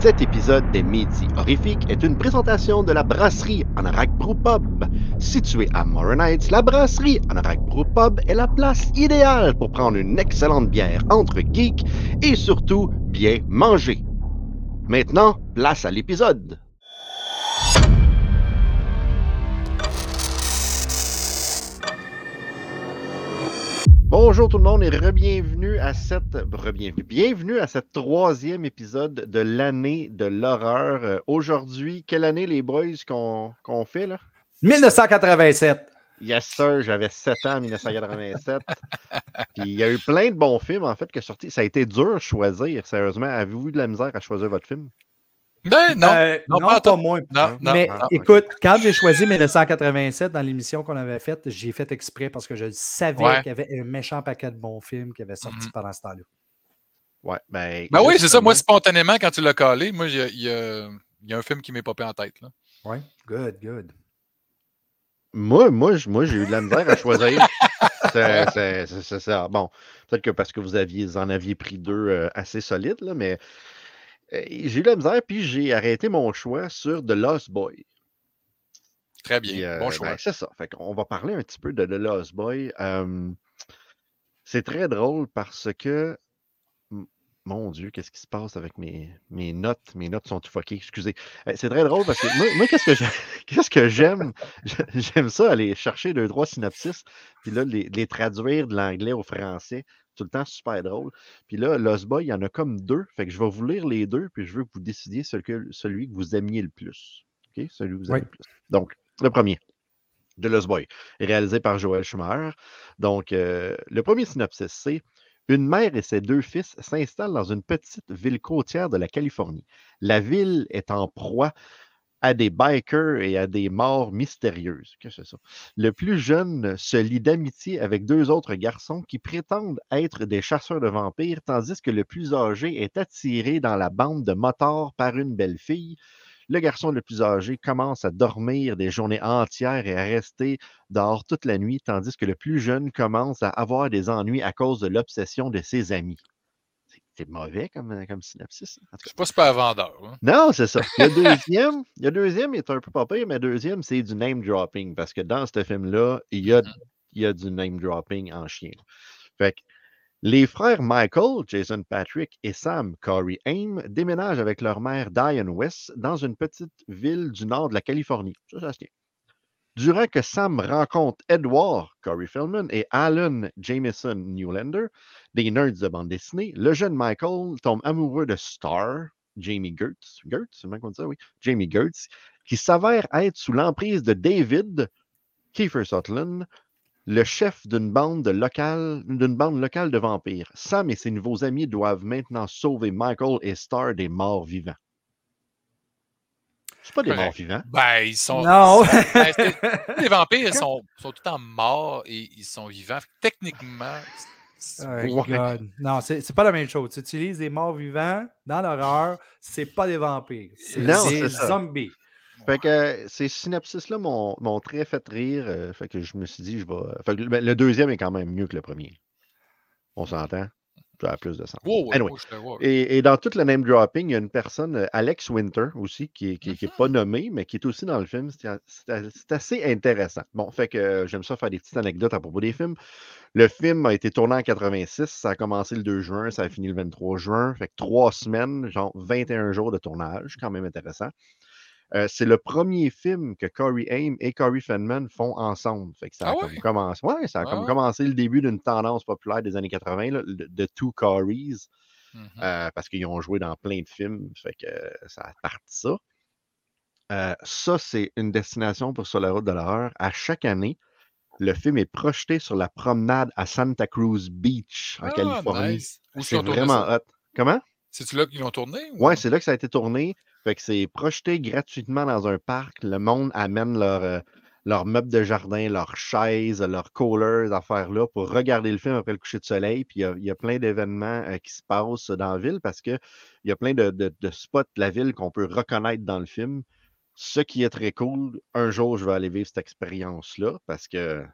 Cet épisode des Midi Horrifiques est une présentation de la brasserie Anorak Brew Pub. Située à Morin Heights, la brasserie Anorak Brew Pub est la place idéale pour prendre une excellente bière entre geeks et surtout bien manger. Maintenant, place à l'épisode. Bonjour tout le monde et re-bienvenue à cette re-bienvenue. Bienvenue à cette troisième épisode de l'année de l'horreur. Euh, Aujourd'hui, quelle année les boys qu'on qu'on fait là? 1987. Yes sir, j'avais 7 ans en 1987. Puis il y a eu plein de bons films en fait qui sont sortis. Ça a été dur de choisir, sérieusement. Avez-vous eu de la misère à choisir votre film? Ben non, Euh, non, non, pas pas tout. moi. non, non. Mais écoute, quand j'ai choisi 1987 dans l'émission qu'on avait faite, j'ai fait exprès parce que je savais Ouais. qu'il y avait un méchant paquet de bons films qui avaient sorti Mhm. pendant ce temps-là. Ouais, ben. Ben oui, c'est ça. Moi, spontanément, quand tu l'as collé, moi, il y a, y y un film qui m'est popé en tête. Oui, good, good. Moi, moi, moi j'ai eu de la misère à choisir. C'est- ça. Bon, peut-être que parce que vous aviez, vous en aviez pris deux euh, assez solides, là, mais j'ai eu la misère, puis j'ai arrêté mon choix sur The Lost Boy. Très bien. euh, bon ben, choix. c'est ça. Fait qu'on va parler un petit peu de The Lost Boy. Euh, c'est très drôle parce que. Mon Dieu, qu'est-ce qui se passe avec mes, mes notes? Mes notes sont tout fuckées, excusez. Euh, C'est très drôle parce que moi, moi, qu'est-ce que j'ai- qu'est-ce que j'aime? J'aime ça, aller chercher deux, trois synopsis, puis là, les, les traduire de l'anglais au français. Tout le temps super drôle. Puis là, Lost Boy, il y en a comme deux. Fait que je vais vous lire les deux, puis je veux que vous décidiez celui que, celui que vous aimiez le plus. OK? Celui que vous aimez Oui. le plus. Donc, le premier, de Lost Boy, réalisé par Joël Schumacher. Donc, euh, le premier synopsis, c'est Une mère et ses deux fils s'installent dans une petite ville côtière de la Californie. La ville est en proie à des bikers et à des morts mystérieuses. Que c'est ça? Le plus jeune se lie d'amitié avec deux autres garçons qui prétendent être des chasseurs de vampires, tandis que le plus âgé est attiré dans la bande de motards par une belle fille. Le garçon le plus âgé commence à dormir des journées entières et à rester dehors toute la nuit, tandis que le plus jeune commence à avoir des ennuis à cause de l'obsession de ses amis. C'est- C'est mauvais comme, comme synopsis. C'est pas super vendeur. hein. Non, c'est ça. Le deuxième, le deuxième est un peu pas pire, mais le deuxième, c'est du name dropping. Parce que dans ce film-là, il y a, Mhm. il y a du name dropping en chien. Fait que les frères Michael, Jason Patrick et Sam Corey Haim déménagent avec leur mère Diane West dans une petite ville du nord de la Californie. Ça, ça se tient. Durant que Sam rencontre Edward Corey Feldman et Alan Jameson Newlander, des nerds de bande dessinée, le jeune Michael tombe amoureux de Star, Jamie Gertz, Jamie Gertz, qui s'avère être sous l'emprise de David Kiefer Sutherland, le chef d'une bande, de locale, d'une bande locale de vampires. Sam et ses nouveaux amis doivent maintenant sauver Michael et Star des morts vivants. C'est pas des morts vivants. Ben, ils sont. Non! Ben, les vampires sont, sont tout le temps morts et ils sont vivants. Techniquement, c'est- Oh. God. Non, c'est c'est pas la même chose. Tu utilises des morts vivants dans l'horreur, c'est pas des vampires. C'est des zombies. Fait que euh, ces synopsis-là m'ont très fait rire. euh, fait que je me suis dit, je vais. Fait que, ben, le deuxième est quand même mieux que le premier. On s'entend? Ça a plus de sens. Wow, Anyway. Et, et dans tout le name dropping, il y a une personne, euh, Alex Winter aussi, qui n'est qui, qui est pas nommé, mais qui est aussi dans le film. C'est assez intéressant. Bon, fait que euh, j'aime ça faire des petites anecdotes à propos des films. Le film a été tourné en 86, ça a commencé le 2 juin, ça a fini le 23 juin. Fait que trois semaines, genre 21 jours de tournage, quand même intéressant. Euh, c'est le premier film que Corey Haim et Corey Feldman font ensemble. Fait que ça a Ah comme commencé. Ouais, ça a Ah comme ouais? commencé le début d'une tendance populaire des années 80, là, de, Two Coreys. Mhm. Euh, parce qu'ils ont joué dans plein de films, fait que ça a parti ça. Euh, ça, c'est une destination pour Sur la route de l'horreur. À chaque année, le film est projeté sur la promenade à Santa Cruz Beach, en Ah, Californie. nice. C'est vraiment hot. Comment? C'est-tu là qu'ils l'ont tourné? ou- Ouais, c'est là que ça a été tourné. Fait que c'est projeté gratuitement dans un parc. Le monde amène leur, euh, leurs meubles de jardin, leurs chaises, leurs coolers, affaires là, pour regarder le film après le coucher de soleil. Puis il y y a plein d'événements euh, qui se passent dans la ville parce qu'il y a plein de, de- de spots de la ville qu'on peut reconnaître dans le film. Ce qui est très cool, un jour, je vais aller vivre cette expérience-là parce que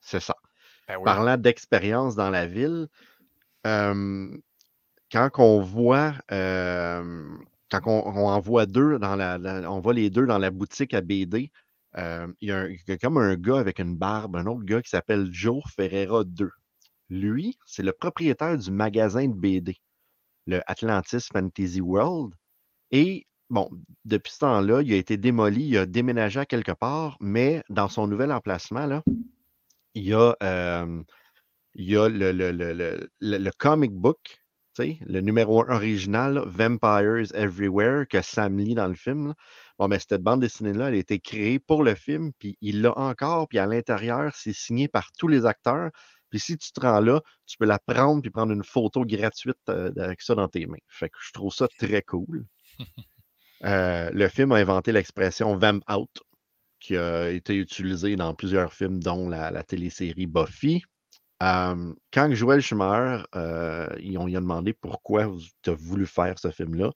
c'est ça. Ben oui. Parlant d'expérience dans la ville, euh, quand on voit euh, quand on, on en voit deux dans la, les deux dans la boutique à BD, euh, il y, a comme un gars avec une barbe, un autre gars qui s'appelle Joe Ferreira 2. Lui, c'est le propriétaire du magasin de BD, le Atlantis Fantasy World. Et bon, depuis ce temps-là, il a été démoli, il a déménagé quelque part, mais dans son nouvel emplacement, là, il y a, euh, il y a le comic book, le numéro original, là, Vampires Everywhere, que Sam lit dans le film. là. Bon, mais cette bande dessinée-là, elle a été créée pour le film, puis il l'a encore, puis à l'intérieur, c'est signé par tous les acteurs. Puis si tu te rends là, tu peux la prendre puis prendre une photo gratuite euh, avec ça dans tes mains. Fait que je trouve ça très cool. Euh, le film a inventé l'expression Vamp Out, qui a été utilisée dans plusieurs films, dont la, la télésérie Buffy. Euh, quand Joël Schumacher, euh, ils ont, il a demandé pourquoi tu as voulu faire ce film-là,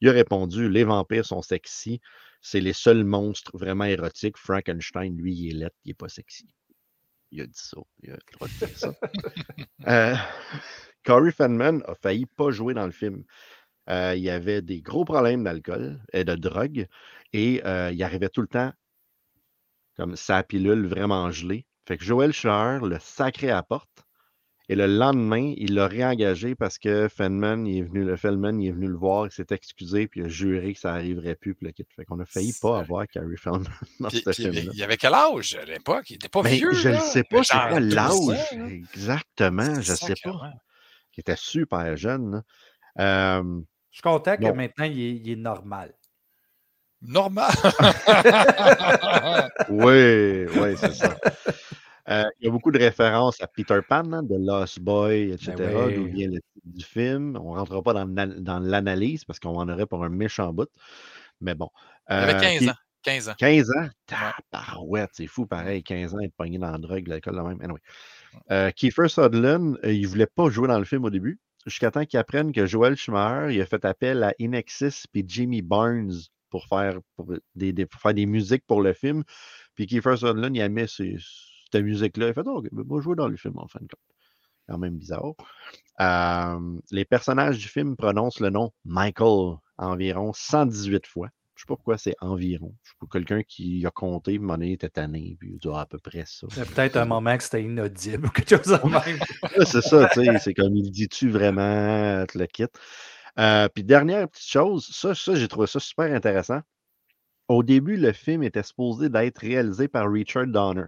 il a répondu Les vampires sont sexy, c'est les seuls monstres vraiment érotiques. Frankenstein, lui, il est laid, il n'est pas sexy. Il a dit ça. Il a le droit de dire ça. Euh, Corey Feldman a failli pas jouer dans le film. Euh, il y avait des gros problèmes d'alcool et de drogue et il arrivait tout le temps comme sa pilule vraiment gelée. Fait que Joël Schuer le sacré à la porte et le lendemain, il l'a réengagé parce que Feldman, il est venu, le Feldman, il est venu le voir, il s'est excusé puis il a juré que ça n'arriverait plus. Puis le kit. Fait qu'on a failli pas avoir Carrie Feldman dans Puis- ce puis il, avait, film-là. il avait quel âge à l'époque? Il n'était pas Ben, vieux. je ne sais pas, c'est quoi 12 l'âge? exactement, je ne sais pas. Il était super jeune. Euh, Je suis content que maintenant, il est, il est normal. Normal. oui, oui, c'est ça. Euh, il y a beaucoup de références à Peter Pan, hein, de Lost Boy, etc., Ben oui. d'où vient le titre du film. On ne rentrera pas dans, l'an- dans l'analyse parce qu'on en aurait pour un méchant bout. Mais bon. Il avait Euh, 15 puis- ans. 15 ans. 15 ans? Tabarouette, c'est fou pareil, 15 ans, être pogné dans la drogue, l'alcool, la même. Anyway. Euh, Kiefer Sutherland, euh, il voulait pas jouer dans le film au début, jusqu'à temps qu'il apprenne que Joel Schumacher, il a fait appel à Inexis puis Jimmy Barnes pour faire, pour des, des- pour faire des musiques pour le film. Puis Kiefer Sutherland, il aimait ces- cette musique-là. Il fait, oh, ben, moi, jouer dans le film, en fin de compte. Quand même bizarre. Euh, les personnages du film prononcent le nom Michael environ 118 fois. Je sais pas pourquoi c'est environ. Je sais pas, quelqu'un qui a compté, à un moment donné, était tanné, puis il dit Ah, à peu près ça. A peut-être un moment que c'était inaudible ou quelque chose de même. C'est ça, tu sais, c'est comme il dit-tu vraiment, tu le quittes. Euh, puis dernière petite chose, ça, ça j'ai trouvé ça super intéressant. Au début, le film était supposé d'être réalisé par Richard Donner.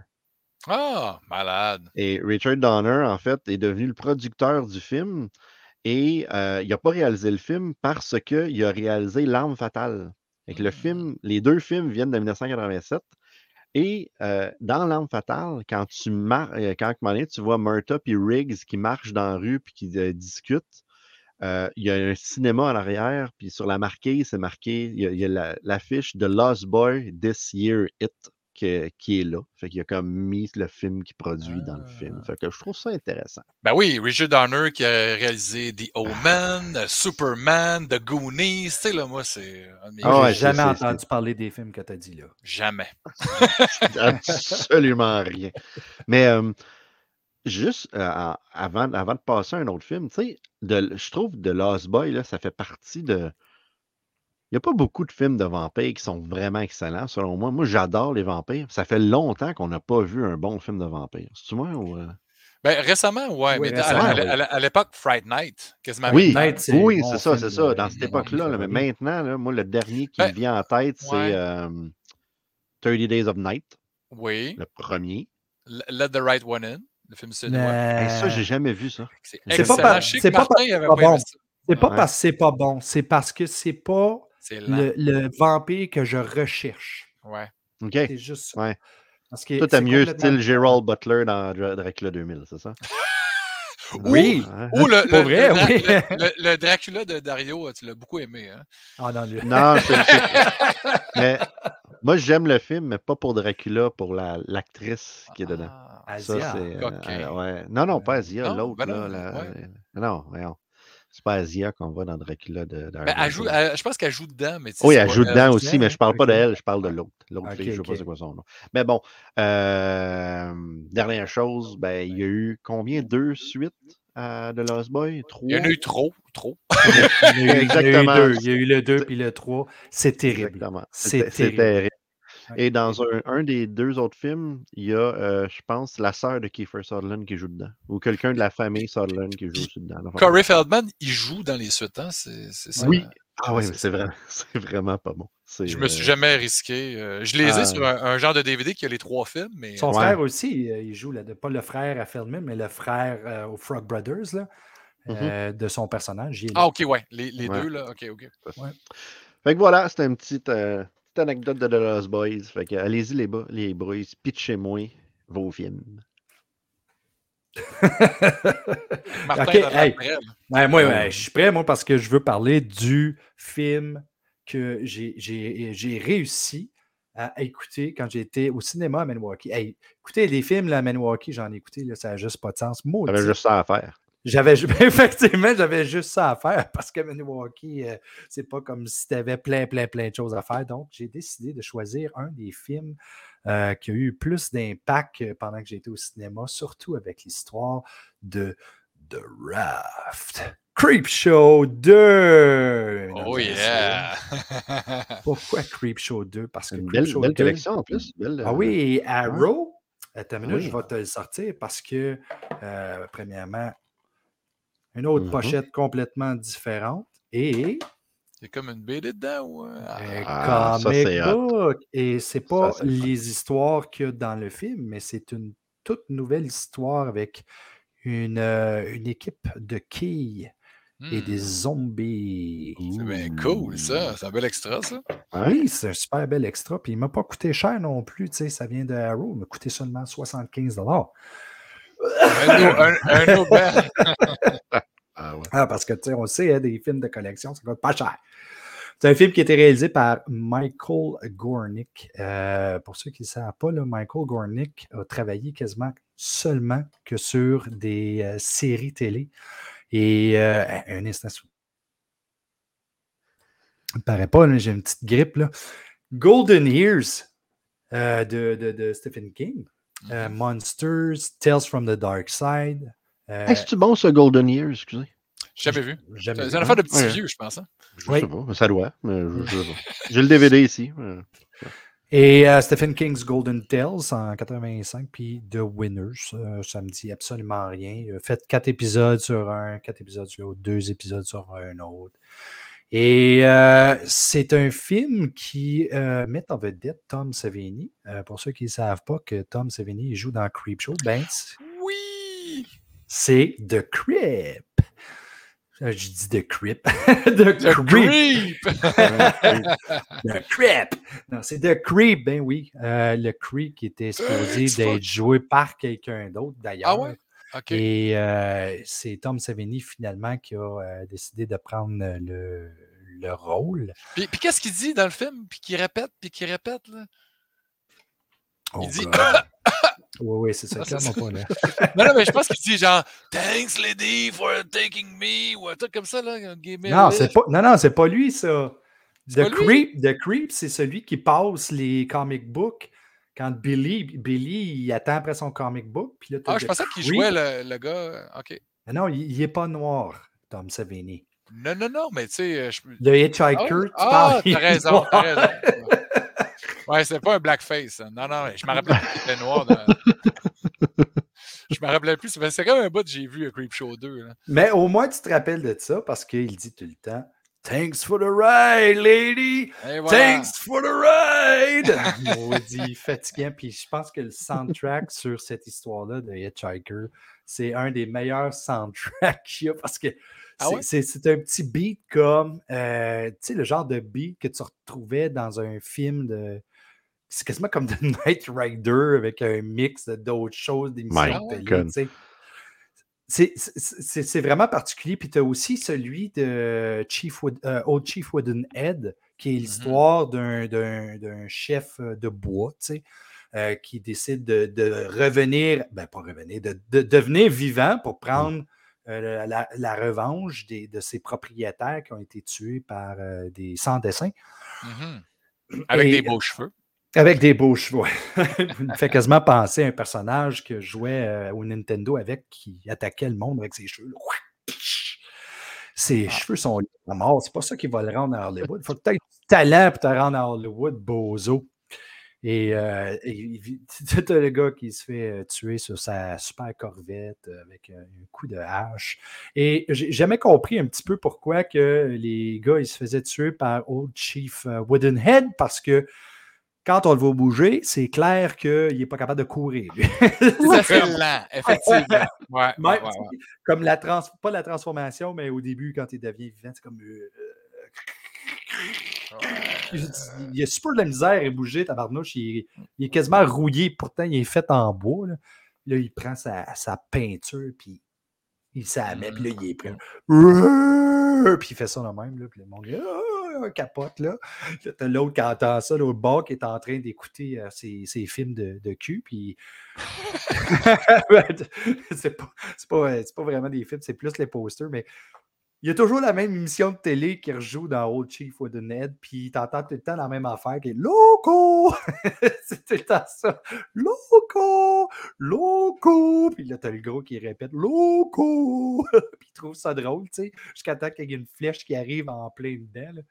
Ah, malade. Et Richard Donner, en fait, est devenu le producteur du film. Et euh, il n'a pas réalisé le film parce qu'il a réalisé L'Arme fatale. Et que le Mm. film, les deux films viennent de 1987. Et euh, dans L'Arme fatale, quand tu mar- euh, quand donné, tu vois Murtaugh et Riggs qui marchent dans la rue puis qui euh, discutent, il y a un cinéma à l'arrière, puis sur la marquise, c'est marqué, il y a, a la- l'affiche de Lost Boy This Year It que- qui est là. Fait qu'il a comme mis le film qu'il produit dans le film. Ah. Fait que je trouve ça intéressant. Ben oui, Richard Donner qui a réalisé The Omen, euh, Superman, The Goonies. Tu sais, là, moi, c'est Ah ouais, jamais c'est- entendu parler des films que tu as dit là. Jamais. Absolument rien. Mais euh, juste euh, avant, avant de passer à un autre film, tu sais, je trouve The Lost Boy, là, ça fait partie de. Il n'y a pas beaucoup de films de vampires qui sont vraiment excellents, selon moi. Moi, j'adore les vampires. Ça fait longtemps qu'on n'a pas vu un bon film de vampires. C'est-tu moi ou. euh? Ben, récemment, ouais, Oui, mais à- récemment, à, oui. à- à- à l'époque, Fright Night, quasiment. Oui, Night, c'est oui, ça, c'est ça. Dans cette mon époque-là, là, mais maintenant, là, moi, le dernier qui Ben, me vient en tête, c'est ouais. euh, 30 Days of Night, Oui. le premier. Let the Right One In, le film suédois. Hey, ça, Euh, j'ai jamais vu ça. C'est C'est pas par- pas pas pas aimé bon. ça. C'est pas Ouais. parce que c'est pas bon, c'est parce que c'est pas. Le, le vampire que je recherche. Ouais. OK. C'est juste ça. Ouais. Parce que Toi, t'as mieux complètement style. Gerald Butler dans Dra- Dracula 2000, c'est ça? Oui. Hein? Ou le, vrai, le oui. le- le- le Dracula de Dario, tu l'as beaucoup aimé. Hein? Ah non, lui. Non, c'est- mais moi, j'aime le film, mais pas pour Dracula, pour la- l'actrice qui est dedans. Ah, Ça, Asia. c'est. Euh, ouais. Non, non, pas Asia, Non, l'autre. ben là, non, la- ouais. Non, voyons. C'est pas Asia qu'on voit dans Dracula de. Ben, elle joue, elle- je pense qu'elle joue dedans, mais Oui, elle joue elle. dedans aussi, mais je parle pas d'elle, je parle de l'autre. L'autre fille, je sais pas c'est quoi son nom. Mais bon, euh, dernière chose, ben, il y a eu combien? Deux suites à The Lost Boy? Trois? Il y en a eu trop, trop. Il y a eu- il y a eu Exactement. deux. Il y a eu le 2 puis le 3. C'est terrible. C'est terrible. terrible. Ouais. Et dans un, un des deux autres films, il y a, euh, je pense, la sœur de Kiefer Sutherland qui joue dedans. Ou quelqu'un de la famille Sutherland qui joue aussi dedans. Enfin, Corey Feldman, il joue dans les suites, hein? C'est c'est ça. Oui. hein? Ah oui, c'est mais c'est vrai, c'est vraiment pas bon. C'est, Je me suis euh, jamais risqué. euh, je les ai Ah. sur un, un genre de DVD qui a les trois films, mais Son Ouais. frère aussi, il joue là, pas le frère à Feldman, mais le frère euh, aux Frog Brothers là, Mhm. euh, de son personnage. Ah, ok, ouais. Les, les Ouais. deux, là. Ok, ok. Fait que voilà, c'était une petite, euh, petite anecdote de The Lost Boys. Fait que allez-y les, bo- les boys, pitchez-moi vos films. Martin, hey. Ouais, moi, Ouais. je suis prêt, moi, parce que je veux parler du film que j'ai- j'ai j'ai réussi à écouter quand j'étais au cinéma à Milwaukee. Hey, écoutez, les films là, à Milwaukee, j'en ai écouté, là, ça n'a juste pas de sens. Maudit. J'avais juste ça à faire. J'avais ju- effectivement, j'avais juste ça à faire parce que Milwaukee, euh, c'est pas comme si tu avais plein, plein, plein de choses à faire. Donc, j'ai décidé de choisir un des films euh, qui a eu plus d'impact euh, pendant que j'étais au cinéma, surtout avec l'histoire de The Raft. Creepshow 2! mesdames Oh yeah! Pourquoi Creepshow 2? Parce que Une belle, Creepshow belle 2 collection en plus. Belle, ah euh, oui, Arrow, attends une minute, Oui. je vais te le sortir parce que, euh, premièrement, une autre Mhm. pochette complètement différente et Il y a comme une BD dedans ou. euh, un Ah, ça, comic book. Et c'est pas les histoires qu'il y a dans le film, mais c'est une toute nouvelle histoire avec une, euh, une équipe de quilles et hmm, des zombies. C'est bien cool, ça. C'est un bel extra, ça. Oui, c'est un super bel extra. Puis il m'a pas coûté cher non plus. Tu sais, ça vient de Arrow. Il m'a coûté seulement 75 Un, un, un autre bel- Ah parce que, tu sais, on sait, hein, des films de collection, ça coûte pas cher. C'est un film qui a été réalisé par Michael Gornick. Euh, pour ceux qui ne savent pas, là, Michael Gornick a travaillé quasiment seulement que sur des euh, séries télé. Et euh, un instant. Ça me paraît pas, j'ai une petite grippe. Là. Golden Years euh, de, de- de Stephen King. Euh, Monsters, Tales from the Dark Side. euh, Hey, c'est-tu bon ce Golden Year, excusez? Jamais vu. jamais C'est hein? affaire de petits Ouais. vieux, je pense. hein. Je Oui. sais pas, ça doit. mais je- je sais pas. J'ai le DVD ici. Et euh, Stephen King's Golden Tales en 85, puis The Winners, euh, ça me dit absolument rien. Faites quatre épisodes sur un, quatre épisodes sur l'autre, deux épisodes sur un autre. Et euh, c'est un film qui euh, met en vedette Tom Savini. Euh, pour ceux qui ne savent pas que Tom Savini joue dans Creepshow, ben, Oui! c'est The Creep. Euh, Je dis The Creep. The The Creep. The Creep! Non, c'est The Creep, ben oui. Euh, le Creep qui était supposé c'est d'être joué par quelqu'un d'autre d'ailleurs. Ah ouais? Et euh, c'est Tom Savini finalement qui a euh, décidé de prendre le, le rôle. Puis, puis qu'est-ce qu'il dit dans le film? Puis qu'il répète, puis qu'il répète, là? Oh Il dit- God. oui, oui, c'est ça. Ah, clairement pas, là. Non, non, mais je pense qu'il dit genre Thanks, lady, for taking me, ou un truc comme ça, là. Non, c'est pas, non, non, c'est pas lui, ça. The? Creep, The Creep, c'est celui qui passe les comic books quand Billy, Billy, il attend après son comic book. Puis là, Ah, je pensais qu'il jouait le, le gars. OK. Mais Non, il n'est pas noir, Tom Savini. Non, non, non, mais tu sais. euh, je- The Hitchhiker, Ah, tu Ah, parles, il t'as raison, t'as raison. Ouais, c'est pas un blackface. Non, non, je me rappelais plus qu'il était noir. dans- je me rappelais plus. C'est comme un bout que j'ai vu à Creepshow 2. Là. Mais au moins, tu te rappelles de ça parce qu'il dit tout le temps Thanks for the ride, lady! Voilà. Thanks for the ride! Maudit fatigant. Puis je pense que le soundtrack sur cette histoire-là de Hitchhiker, c'est un des meilleurs soundtracks qu'il y a parce que Ah c'est- ouais? c'est c'est un petit beat comme, euh, tu sais, le genre de beat que tu retrouvais dans un film de. C'est quasiment comme The Night Rider avec un mix d'autres choses, d'émissions My de télé, God. tu sais. C'est- vraiment particulier. Puis tu as aussi celui de Chief Wood- euh, Old Chief Woodenhead, qui est l'histoire d'un- chef euh, de bois, tu sais, euh, qui décide de, de revenir, ben pas revenir, de, de devenir vivant pour prendre euh, la, la revanche des- de ses propriétaires qui ont été tués par euh, des sans-dessins. Mhm. Avec Et- des beaux cheveux. Avec des beaux cheveux. Il me fait quasiment penser à un personnage que je jouais euh, au Nintendo avec qui attaquait le monde avec ses cheveux. Ses Ah. cheveux sont à mort. C'est pas ça qui va le rendre à Hollywood. Il faut peut-être du talent pour te rendre à Hollywood, bozo. Et, euh, et as le gars qui se fait euh, tuer sur sa super corvette avec un coup de hache. Et j'ai jamais compris un petit peu pourquoi que les gars ils se faisaient tuer par Old Chief Woodenhead parce que quand on le voit bouger, c'est clair qu'il n'est pas capable de courir. C'est lent, effectivement. Ouais, Même, ouais, ouais, ouais. Comme la trans pas la transformation, mais au début, quand il devient vivant, c'est comme. euh, il il a super de la misère à bouger, tabarnouche. Il, il est quasiment rouillé, pourtant il est fait en bois. Là, Là, il prend sa, sa peinture, puis il met, puis là, il est prêt. Puis il fait ça de même, là, puis le monde ah, capote, là. Là, t'as l'autre qui entend ça, l'autre bord qui est en train d'écouter euh, ses, ses films de, de cul, puis... c'est pas, c'est pas, c'est pas vraiment des films, c'est plus les posters, mais il y a toujours la même émission de télé qui rejoue dans Old Chief Woodenhead, puis t'entends tout le temps la même affaire qui est Loco! c'est tout le temps ça. Loco! Loco! Puis là, t'as le gros qui répète Loco! puis il trouve ça drôle, tu sais, jusqu'à temps qu'il y ait une flèche qui arrive en plein dedans. là.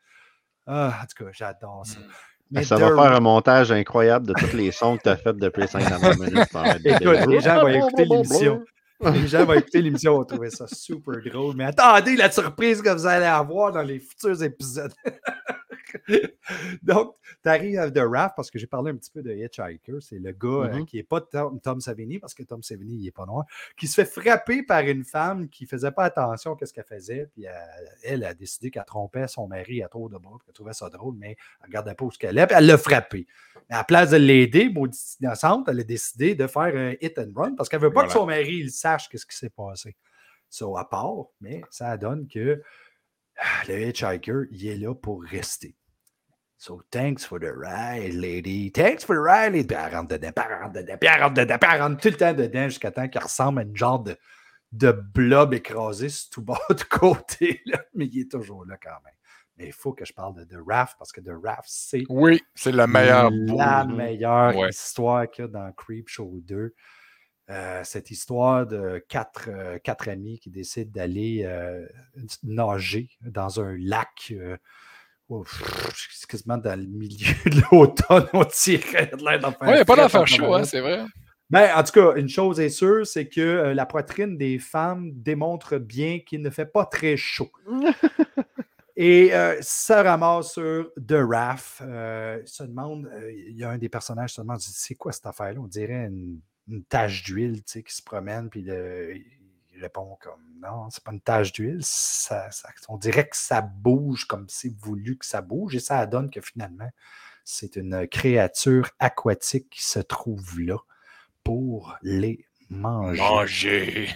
Ah, en tout cas, j'adore ça. Mm. Mais ça The va faire un montage incroyable de tous les sons que tu as fait depuis les 5 dernières minutes. Écoute, les gens vont écouter l'émission. Les gens vont écouter l'émission, vont trouver ça super drôle. Mais attendez la surprise que vous allez avoir dans les futurs épisodes. Donc, tu arrives à The Raft parce que j'ai parlé un petit peu de Hitchhiker. C'est le gars euh, Mhm. qui n'est pas Tom, Tom Savini parce que Tom Savini, il n'est pas noir, qui se fait frapper par une femme qui ne faisait pas attention à ce qu'elle faisait. Puis elle, elle a décidé qu'elle trompait son mari à trop de bras, puis qu'elle trouvait ça drôle, mais elle ne regardait pas où ce qu'elle est, puis elle l'a frappé. Mais à la place de l'aider, maudite innocente, elle a décidé de faire un hit and run parce qu'elle ne veut pas que son mari il sache ce qui s'est passé. Ça, à part, mais ça donne que ah, le hitchhiker, il est là pour rester. So, thanks for the ride, lady. Thanks for the ride, lady. Puis elle rentre dedans, puis elle rentre dedans, puis elle rentre dedans, puis elle rentre tout le temps dedans jusqu'à temps qu'il ressemble à une genre de, de blob écrasé sur tout bas de côté. Là. Mais il est toujours là quand même. Mais il faut que je parle de The Raft parce que The Raft, c'est Oui, c'est le meilleur bout. la Mhm. meilleure Ouais. histoire qu'il y a dans Creepshow 2. Euh, cette histoire de quatre, euh, quatre amis qui décident d'aller euh, nager dans un lac. C'est quasiment dans le milieu de l'automne, on dirait. de l'air d'en faire Oui, il n'y a pas frais, d'affaire en chaud, hein, c'est vrai. Ben, en tout cas, une chose est sûre, c'est que euh, la poitrine des femmes démontre bien qu'il ne fait pas très chaud. Et euh, ça ramasse sur The Raft. Euh, il se demande, euh, il y a un des personnages qui se demande c'est quoi cette affaire-là? On dirait une, une tache d'huile qui se promène, puis il répond comme non, c'est pas une tache d'huile. ça- ça- on dirait que ça bouge comme c'est voulu que ça bouge, et ça donne que finalement, c'est une créature aquatique qui se trouve là pour les manger Manger.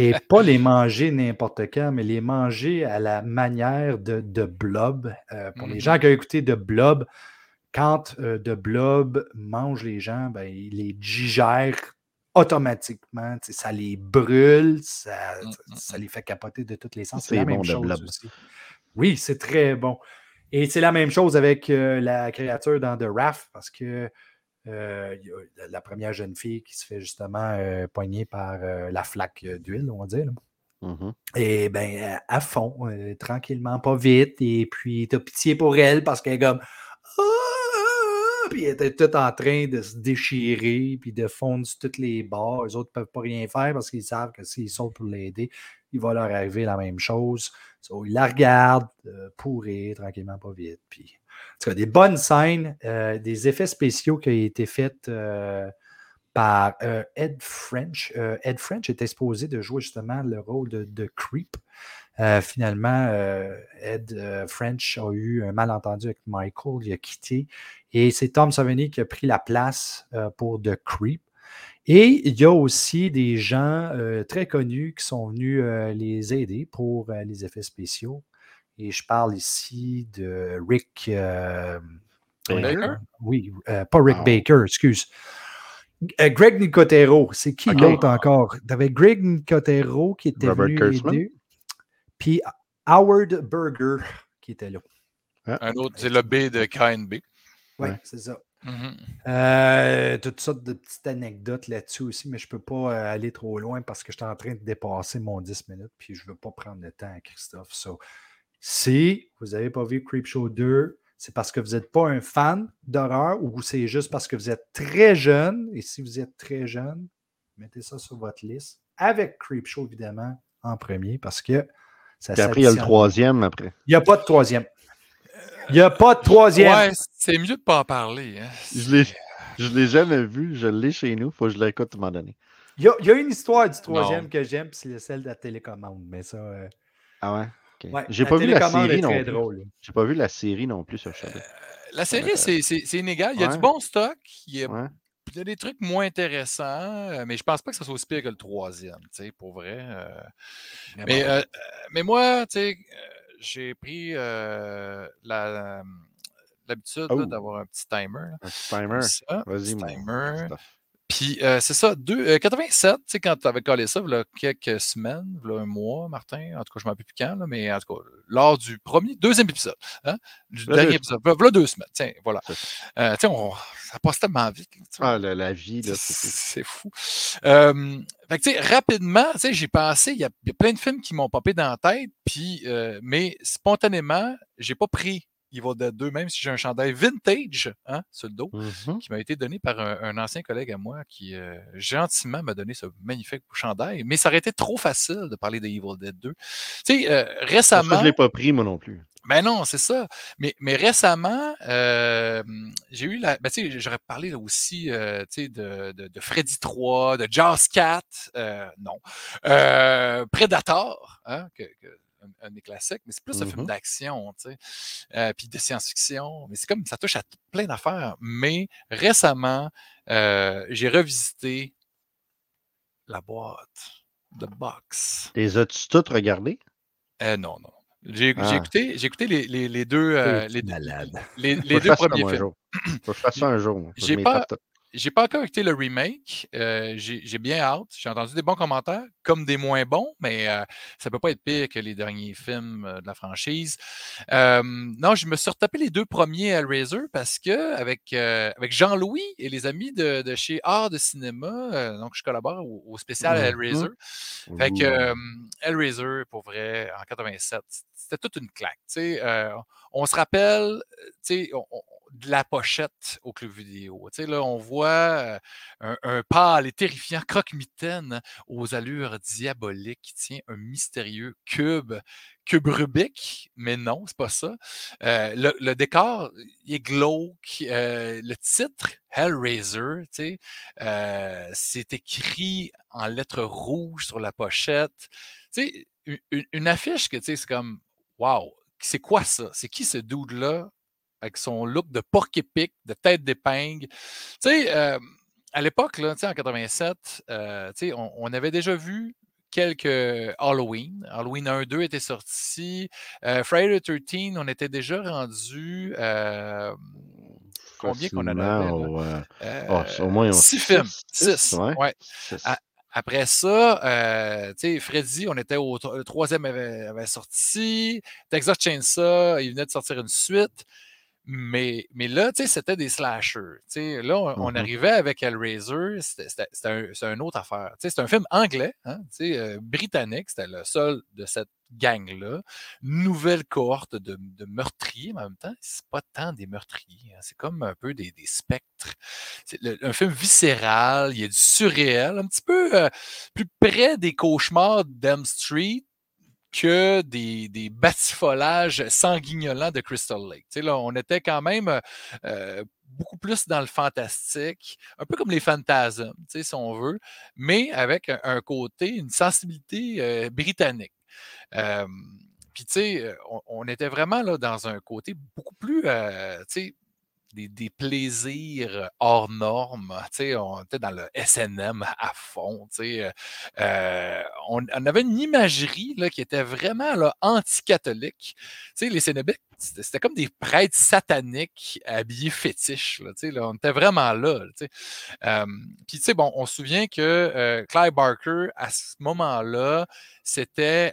et pas les manger n'importe quand, mais les manger à la manière de, de Blob. Euh, pour les Mhm. gens qui ont écouté de Blob, quand euh, de Blob mange les gens, ben, il les digère automatiquement. Ça les brûle, ça, Mm, ça les fait capoter de tous les sens. C'est la bon, même chose Blob. aussi. Oui, c'est très bon. Et c'est la même chose avec euh, la créature dans The Raft, parce que euh, la première jeune fille qui se fait justement euh, poigner par euh, la flaque d'huile, on va dire. là. Et bien, à fond, euh, tranquillement, pas vite. Et puis, t'as pitié pour elle parce qu'elle est comme. Puis elle était toute en train de se déchirer, puis de fondre sur toutes les bords. Les autres ne peuvent pas rien faire parce qu'ils savent que s'ils sautent pour l'aider, il va leur arriver la même chose. Ils la regardent euh, pourrir tranquillement, pas vite. Puis, en tout cas, des bonnes scènes, euh, des effets spéciaux qui ont été faits euh, par euh, Ed French. Ed French était exposé de jouer justement le rôle de Creep. Euh, finalement, euh, Ed euh, French a eu un malentendu avec Michael, il a quitté. Et c'est Tom Savini qui a pris la place pour The Creep. Et il y a aussi des gens très connus qui sont venus les aider pour les effets spéciaux. Et je parle ici de Rick. Baker? Oui, euh, pas Rick Ah. Baker, excuse. Greg Nicotero, c'est qui l'autre encore? Tu Greg Nicotero qui était Robert venu aider. Puis Howard Berger qui était là. Un autre, c'est le B de KNB. Oui, Ouais. c'est ça. Mhm. Euh, toutes sortes de petites anecdotes là-dessus aussi, mais je ne peux pas euh, aller trop loin parce que je suis en train de dépasser mon 10 minutes, puis je ne veux pas prendre le temps à Christophe. So, si vous n'avez pas vu Creepshow 2, c'est parce que vous n'êtes pas un fan d'horreur ou c'est juste parce que vous êtes très jeune? Et si vous êtes très jeune, mettez ça sur votre liste avec Creepshow, évidemment, en premier parce que ça Puis après, il y a le troisième après. Il n'y a pas de troisième. Il n'y a pas de troisième. Ouais, c'est mieux de pas en parler. hein. Je je l'ai jamais vu, je l'ai chez nous, faut que je l'écoute à un moment donné. Il y, a, il y a une histoire du troisième que j'aime, puis c'est celle de la télécommande. Mais ça, euh, Ah ouais? J'ai pas vu la série non plus. drôle. J'ai pas vu la série non plus sur Shudder. La série, c'est c'est- c'est inégal. Il y a Ouais. du bon stock. Il y a, Ouais. Il y a des trucs moins intéressants, euh, mais je pense pas que ça soit aussi pire que le troisième, tu sais, pour vrai. euh. Mais, euh, mais moi, tu sais, j'ai pris euh, la- l'habitude là, Oh. d'avoir un petit timer. Un petit timer. Vas-y, timer. Puis euh, c'est ça, deux, euh, 87, tu sais, quand tu avais collé ça, il y a quelques semaines, a un mois, Martin, en tout cas, je ne me rappelle plus quand, là, mais en tout cas, lors du premier, deuxième épisode, hein, du Là, dernier épisode, voilà deux semaines, tiens, voilà. Euh, sais, on- ça passe tellement vite. là. Ah, la, la vie, là, c'est fou. Euh, fait que, tu sais, rapidement, tu sais, j'ai pensé, il y, a il y a plein de films qui m'ont popé dans la tête, puis, euh, mais spontanément, j'ai pas pris Evil Dead 2, même si j'ai un chandail vintage hein, sur le dos, Mhm. qui m'a été donné par un, un ancien collègue à moi qui euh, gentiment m'a donné ce magnifique chandail. Mais ça aurait été trop facile de parler de Evil Dead 2. Tu sais, euh, ça, récemment. je l'ai pas pris, moi non plus. Ben non, c'est ça. Mais, mais récemment, euh, j'ai eu la. Ben, tu sais, j'aurais parlé aussi euh, tu sais, de, de, de Freddy 3, de Jaws 4, euh, non. Euh, Predator, hein, que, que- un, un des classiques, mais c'est plus un film Mhm. d'action, tu sais, euh, puis de science-fiction. Mais c'est comme ça touche à plein d'affaires. Mais récemment, euh, j'ai revisité la boîte, The Box. Les as-tu toutes regardées? Euh, non, non. J'ai Ah. écouté, écouté les, les, les deux, euh, les, deux premiers films. Faut que je fasse ça un jour. J'ai pas-. J'ai pas encore écouté le remake. euh, J'ai bien hâte. J'ai entendu des bons commentaires, comme des moins bons, mais euh, ça peut pas être pire que les derniers films euh, de la franchise. Euh, non, je me suis retapé les deux premiers Hellraiser parce que avec, euh, avec Jean-Louis et les amis de, de chez Art de cinéma, euh, donc je collabore au, au spécial Mhm. Hellraiser. Fait que Hellraiser, pour vrai, en 87, c'était toute une claque. tu sais, euh, on se rappelle tu sais, on- on- de la pochette au club vidéo. Tu Là, on voit euh, un, pâle et terrifiant croque-mitaine aux allures diaboliques qui tient un mystérieux cube, cube Rubik, mais non, c'est pas ça. Euh, le, décor, il est glauque. euh, le titre, Hellraiser, tu c'est écrit en lettres rouges sur la pochette. Tu une, affiche que c'est comme Wow, c'est quoi ça? C'est qui ce dude-là? Avec son look de porc épic, de tête d'épingle? Tu sais, euh, à l'époque, là, en 87, euh, on, on avait déjà vu quelques Halloween. Halloween 1, 2 était sorti. Euh, Friday the 13, on était déjà rendu. combien qu'on en avait? Facilement, au, oh, moins six films. six, Six. ouais. ouais. six. Ah, Après ça, euh, Freddy, on était au le troisième avait, avait sorti. Texas Chainsaw, il venait de sortir une suite. Mais, mais là, tu sais, c'était des slashers. Tu sais, là, on, on Mhm. arrivait avec Hellraiser, c'était un- une autre affaire. Tu sais, C'est un film anglais, hein, tu sais, euh, britannique, c'était le seul de cette gang-là. Nouvelle cohorte de, de meurtriers, mais en même temps, c'est pas tant des meurtriers. hein, c'est comme un peu des, des spectres. C'est un film viscéral, il y a du surréel, un petit peu euh, plus près des cauchemars d'Elm Street que des, des batifolages sanguignolants de Crystal Lake. Tu sais, là, on était quand même euh, beaucoup plus dans le fantastique, un peu comme les phantasmes, tu sais, si on veut, mais avec un, un côté, une sensibilité euh, britannique. Euh, Puis, tu sais, euh, on, on était vraiment là dans un côté beaucoup plus, euh, tu sais, des, des plaisirs hors normes. Tu sais, on était dans le SNM à fond. euh, euh, on, on avait une imagerie là, qui était vraiment anti-catholique. Les Cénobites, c'était comme des prêtres sataniques habillés fétiches. Là, là, on était vraiment là. Euh, Puis, tu sais, bon, on se souvient que euh, Clive Barker, à ce moment-là, c'était.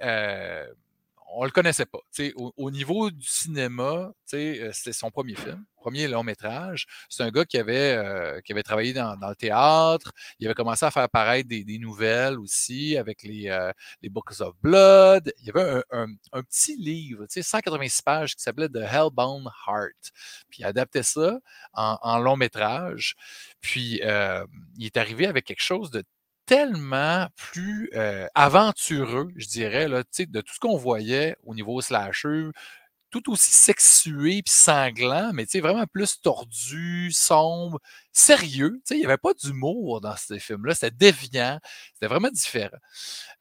Euh, on le connaissait pas. Au, au, niveau du cinéma, c'était son premier film, premier long métrage. C'est un gars qui avait, qui avait travaillé dans, le théâtre. Il avait commencé à faire apparaître des, nouvelles aussi avec les, les, Books of Blood. Il y avait un, petit livre, 186 pages, qui s'appelait The Hellbound Heart. Puis il adaptait ça en, en long métrage. Puis il est arrivé avec quelque chose de tellement plus aventureux, je dirais, là, de tout ce qu'on voyait au niveau slasher, tout aussi sexué puis sanglant, mais vraiment plus tordu, sombre, sérieux. Il n'y avait pas d'humour dans ces films-là, c'était déviant, c'était vraiment différent.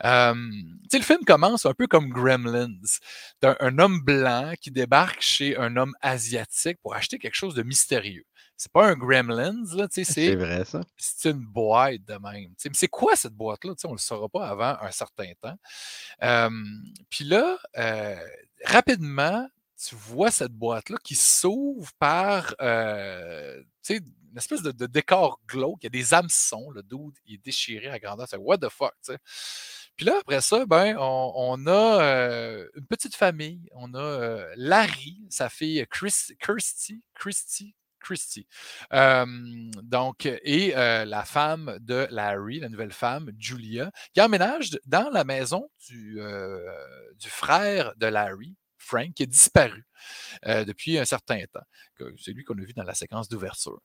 le film commence un peu comme Gremlins. Un, un homme blanc qui débarque chez un homme asiatique pour acheter quelque chose de mystérieux. C'est pas un Gremlins, là, c'est. C'est vrai, ça. C'est une boîte de même. Mais c'est quoi cette boîte-là? On ne le saura pas avant un certain temps. Puis là, euh, rapidement, tu vois cette boîte-là qui s'ouvre par euh, une espèce de, décor glauque. Il y a des hameçons. Le dude il est déchiré à grandeur. C'est what the fuck, sais. Puis là, après ça, ben, on, a euh, une petite famille. On a Larry, sa fille Chris, Kirsty, Christy, Christie. donc, et la femme de Larry, la nouvelle femme, Julia, qui emménage dans la maison du, frère de Larry, Frank, qui est disparu depuis un certain temps. C'est lui qu'on a vu dans la séquence d'ouverture.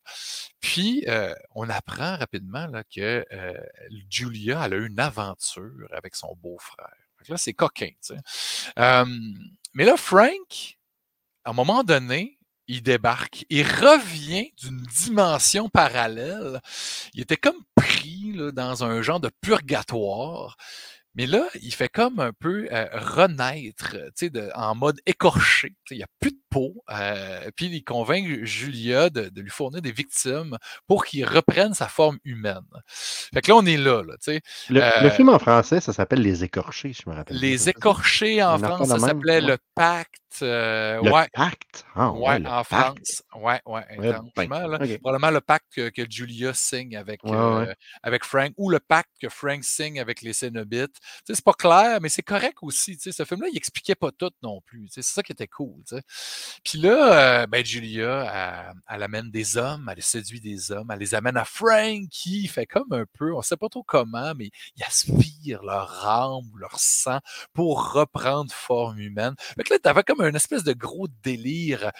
Puis, on apprend rapidement que Julia a eu une aventure avec son beau-frère. Là, c'est coquin. Mais là, Frank, à un moment donné, il débarque. Il revient d'une dimension parallèle. Il était comme pris là, dans un genre de purgatoire. Mais là, il fait comme un peu euh, renaître, de, en mode écorché. Il n'y a plus de peau. Euh, puis il convainc Julia de, lui fournir des victimes pour qu'il reprenne sa forme humaine. Fait que là, on est là. là le, le, euh film en français, ça s'appelle Les Écorchés, je me rappelle. Les Écorchés en France, ça s'appelait Le Pacte. Le ouais. Pacte? Ah, ouais, ouais en France. Ouais, ouais, là, Probablement le pacte que, que Julia signe avec, avec Frank ou le pacte que Frank signe avec les Cénobites c'est pas clair, mais c'est correct aussi. Ce film-là, il expliquait pas tout non plus. C'est ça qui était cool. Puis là, euh, ben, Julia, elle, amène des hommes, elle séduit des hommes, elle les amène à Frank qui fait comme un peu, on sait pas trop comment, mais il aspire leur âme ou leur sang pour reprendre forme humaine. Fait que là, t'avais comme un espèce de gros délire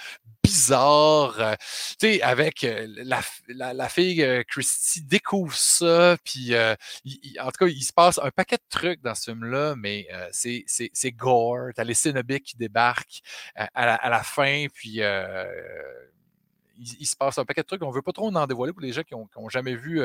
bizarre. Euh, tu sais, avec euh, la, la, fille Christy découvre ça, puis en tout cas, il se passe un paquet de trucs dans ce film-là, mais c'est gore. T'as les Cénobiques qui débarquent à, la, fin, puis il, se passe un paquet de trucs. On ne veut pas trop en dévoiler pour les gens qui n'ont jamais vu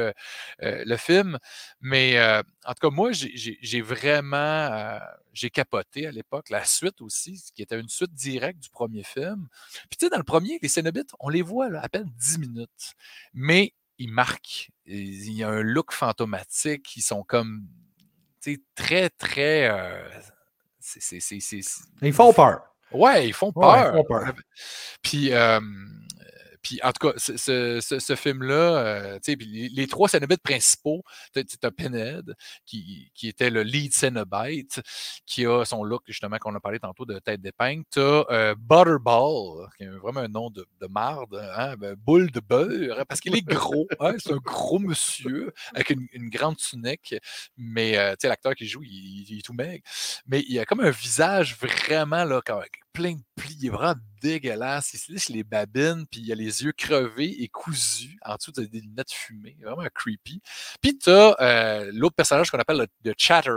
le film. Mais en tout cas, moi, j'ai vraiment j'ai capoté à l'époque. La suite aussi, qui était une suite directe du premier film. Puis tu sais, dans le premier, les Cénobites, on les voit à peine 10 minutes. Mais ils marquent. Il y a un look fantomatique. Ils sont comme très, très. Euh, ils font peur. Ouais, ils font peur. ils font peur. Puis, puis en tout cas, ce, ce, film-là, euh, les, les, trois Cénobites principaux, tu as Pinhead, qui, qui, était le lead Cenobite, qui a son look, justement, qu'on a parlé tantôt de tête d'épingle. Tu as euh, Butterball, qui est vraiment un nom de, de marde, hein, ben, boule de beurre, hein, parce qu'il est gros. Hein, c'est un gros monsieur avec une, une grande tunique, mais euh, l'acteur qui joue, il, est tout maigre. Mais il a comme un visage vraiment là, plein de plis, il est vraiment dégueulasse. Il se lisse les babines, puis il a les yeux crevés et cousus en dessous de des lunettes fumées. Vraiment creepy. Puis tu as euh, l'autre personnage qu'on appelle le, Chatter,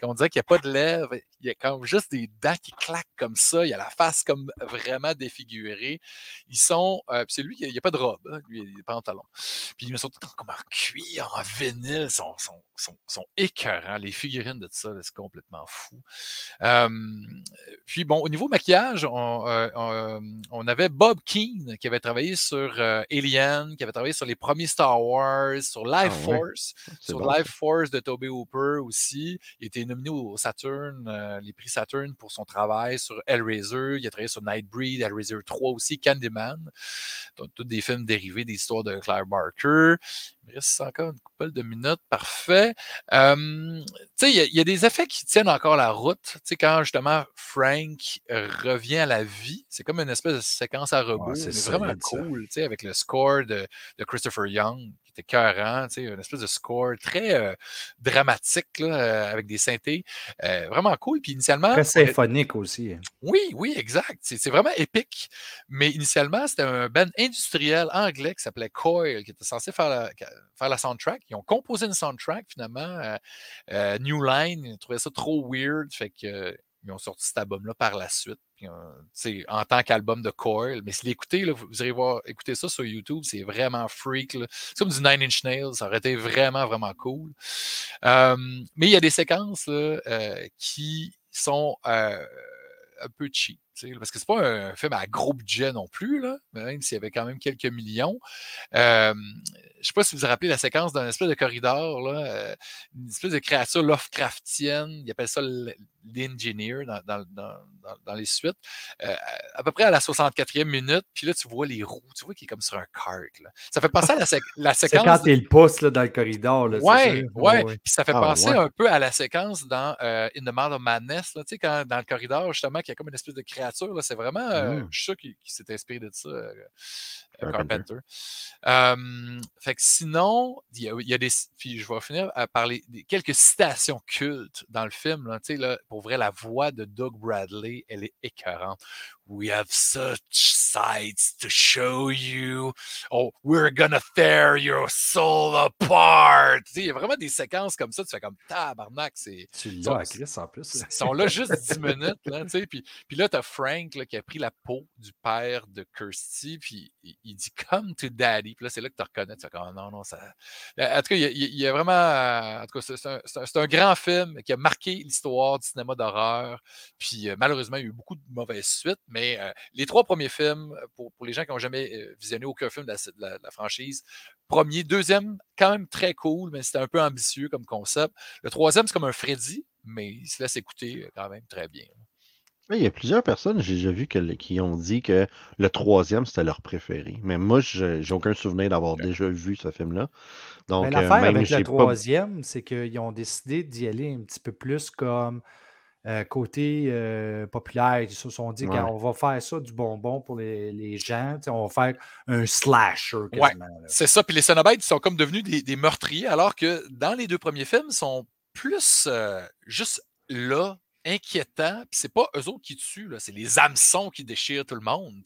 qu'on dirait qu'il n'y a pas de lèvres. Il y a comme juste des dents qui claquent comme ça. Il a la face comme vraiment défigurée. Ils sont. Euh, c'est lui, il n'y a, pas de robe, hein, lui, il a des pantalons. Puis ils sont comme en cuir, en vinyle, sont, sont écœurants. Les figurines de ça, c'est complètement fou. puis bon, au niveau maquillage, on, euh, on, avait Bob Keane qui avait travaillé sur euh, Alien, qui avait travaillé sur les premiers Star Wars, sur Life ah Force, sur Life Force de Toby Hooper aussi. Il était nominé au Saturn, euh, les prix Saturn pour son travail sur Hellraiser. Il a travaillé sur Nightbreed, Hellraiser 3 aussi, Candyman. Donc, tous des films dérivés des histoires de Claire Barker. Il reste encore une couple de minutes. Parfait. Euh, il y, a des effets qui tiennent encore la route. Quand justement Frank revient à la vie, c'est comme une espèce de séquence à rebours. c'est vraiment cool, avec le score de, de Christopher Young qui était cœurant, tu sais, une espèce de score très euh, dramatique là, euh, avec des synthés. Euh, vraiment cool. Puis initialement. Très symphonique aussi. Hein. Oui, oui, exact. C'est vraiment épique. Mais initialement, c'était un band industriel anglais qui s'appelait Coil, qui était censé faire la, faire la soundtrack. Ils ont composé une soundtrack finalement. New Line, ils trouvaient ça trop weird. Fait que ils ont sorti cet album-là par la suite, euh, en tant qu'album de Coil. Mais si l'écoutez, vous irez voir, écouter ça sur YouTube, c'est vraiment freak. C'est comme du Nine Inch Nails, ça aurait été vraiment, vraiment cool. mais il y a des séquences euh, qui sont euh, un peu cheap. Parce que c'est pas un film à gros budget non plus, là, même s'il y avait quand même quelques millions. Je ne sais pas si vous vous rappelez la séquence d'un espèce de corridor, là, euh, une espèce de créature Lovecraftienne, ils appellent ça l'engineer dans, dans, dans, dans, les suites, euh, à peu près à la 64e minute, puis là, tu vois les roues, tu vois qu'il est comme sur un kart. Là. Ça fait penser à la, la séquence. C'est quand il pousse là, dans le corridor. Là, ouais, ouais, Puis ça fait ah, penser un peu à la séquence dans euh, In the Mouth of Madness, là, tu sais, quand, dans le corridor, justement, qu'il y a comme une espèce de créature. C'est vraiment, mmh. je suis sûr qu'il s'est inspiré de ça. Carpenter. fait sinon, il y, a, des. Puis je vais finir à parler des quelques citations cultes dans le film. Là, là, pour vrai, la voix de Doug Bradley, elle est écœurante. We have such sights to show you. Oh, we're gonna tear your soul apart. Il y a vraiment des séquences comme ça. Tu fais comme tabarnak. Tu l'as à Chris en plus. Ils sont là juste 10 minutes. Là, puis, puis là, tu as Frank là, qui a pris la peau du père de Kirsty. Puis il, dit Come to daddy. Puis là, c'est là que tu reconnais. Tu fais comme non, non, ça. En tout cas, il y a, vraiment. En tout cas, c'est un, grand film qui a marqué l'histoire du cinéma d'horreur. Puis euh, malheureusement, il y a eu beaucoup de mauvaises suites. Mais mais euh, les trois premiers films, euh, pour, les gens qui n'ont jamais euh, visionné aucun film de la, franchise, premier, deuxième, quand même très cool, mais c'était un peu ambitieux comme concept. Le troisième, c'est comme un Freddy, mais il se laisse écouter quand même très bien. Il y a plusieurs personnes, j'ai déjà vu, qui ont dit que le troisième, c'était leur préféré. Mais moi, j'ai aucun souvenir d'avoir déjà vu ce film-là. Donc, l'affaire avec le troisième, c'est qu'ils ont décidé d'y aller un petit peu plus comme euh, côté euh, populaire. Ils se sont dit qu'on va faire ça du bonbon pour les, les gens. On va faire un slasher. Ouais, c'est ça. Puis les Cenobites sont comme devenus des, meurtriers, alors que dans les deux premiers films, ils sont plus euh, juste là, inquiétants. Puis c'est pas eux autres qui tuent, c'est les hameçons qui déchirent tout le monde.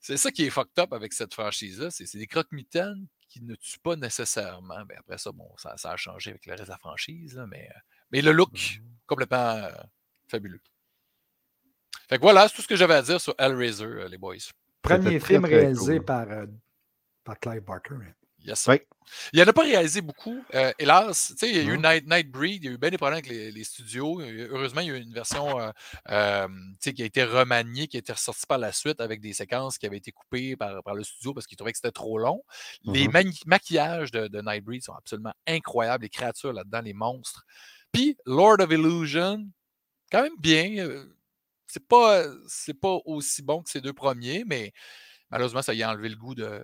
C'est ça qui est fucked up avec cette franchise-là. C'est des croque-mitaines qui ne tuent pas nécessairement. Ben après ça, bon, ça, a changé avec le reste de la franchise, mais, mais le look, mmh complètement euh, fabuleux. Fait que voilà, c'est tout ce que j'avais à dire sur Hellraiser, euh, les boys. Premier film réalisé par, euh, par Clive Barker. Hein. Yes. Il n'en a pas réalisé beaucoup. hélas, il y a eu Night, Nightbreed, il y a eu bien des problèmes avec les, studios. Heureusement, il y a eu une version qui a été remaniée, qui a été ressortie par la suite avec des séquences qui avaient été coupées par, par le studio parce qu'ils trouvaient que c'était trop long. Les mm-hmm. maquillages de, de, Nightbreed sont absolument incroyables. Les créatures là-dedans, les monstres. Puis Lord of Illusion, quand même bien. Euh, c'est pas, c'est pas aussi bon que ces deux premiers, mais malheureusement, ça y a enlevé le goût de,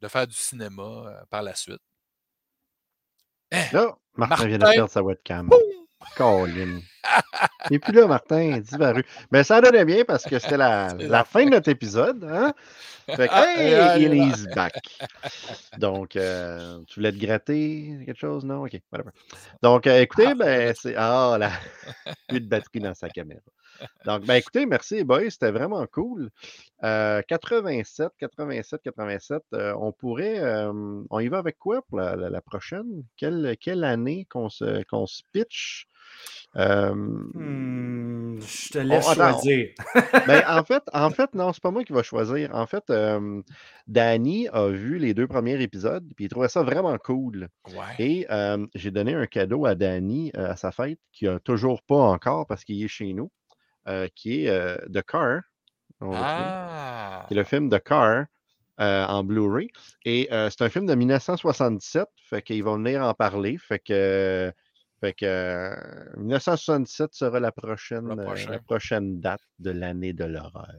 de faire du cinéma euh, par la suite. Hein? Là, Martin, vient de perdre sa webcam. Colin. Et puis là, Martin, disparu. Mais ça donnait bien parce que c'était la, la, fin de notre épisode. Hein? Fait que, ah, hey, il back. Donc, euh, tu voulais te gratter quelque chose? Non? OK, whatever. Donc, euh, écoutez, ah, ben, c'est. Ah, là, plus de batterie dans sa caméra. Donc, ben, écoutez, merci, boys, c'était vraiment cool. 87, 87, 87, on pourrait. Euh, on y va avec quoi pour la, prochaine? Quelle, quelle année qu'on se, qu'on se pitch? Mmh, je te laisse choisir. ben, en, fait, en fait, non, c'est pas moi qui va choisir. En fait, Danny a vu les deux premiers épisodes, puis il trouvait ça vraiment cool. Et j'ai donné un cadeau à Danny à sa fête, qui a toujours pas encore parce qu'il est chez nous, qui est The Car. Ah. Qui est le film The Car. en Blu-ray. Et c'est un film de 1977, fait qu'ils vont venir en parler. Fait que fait que euh, sera la prochaine, euh, la prochaine. La prochaine date de l'année de l'horreur.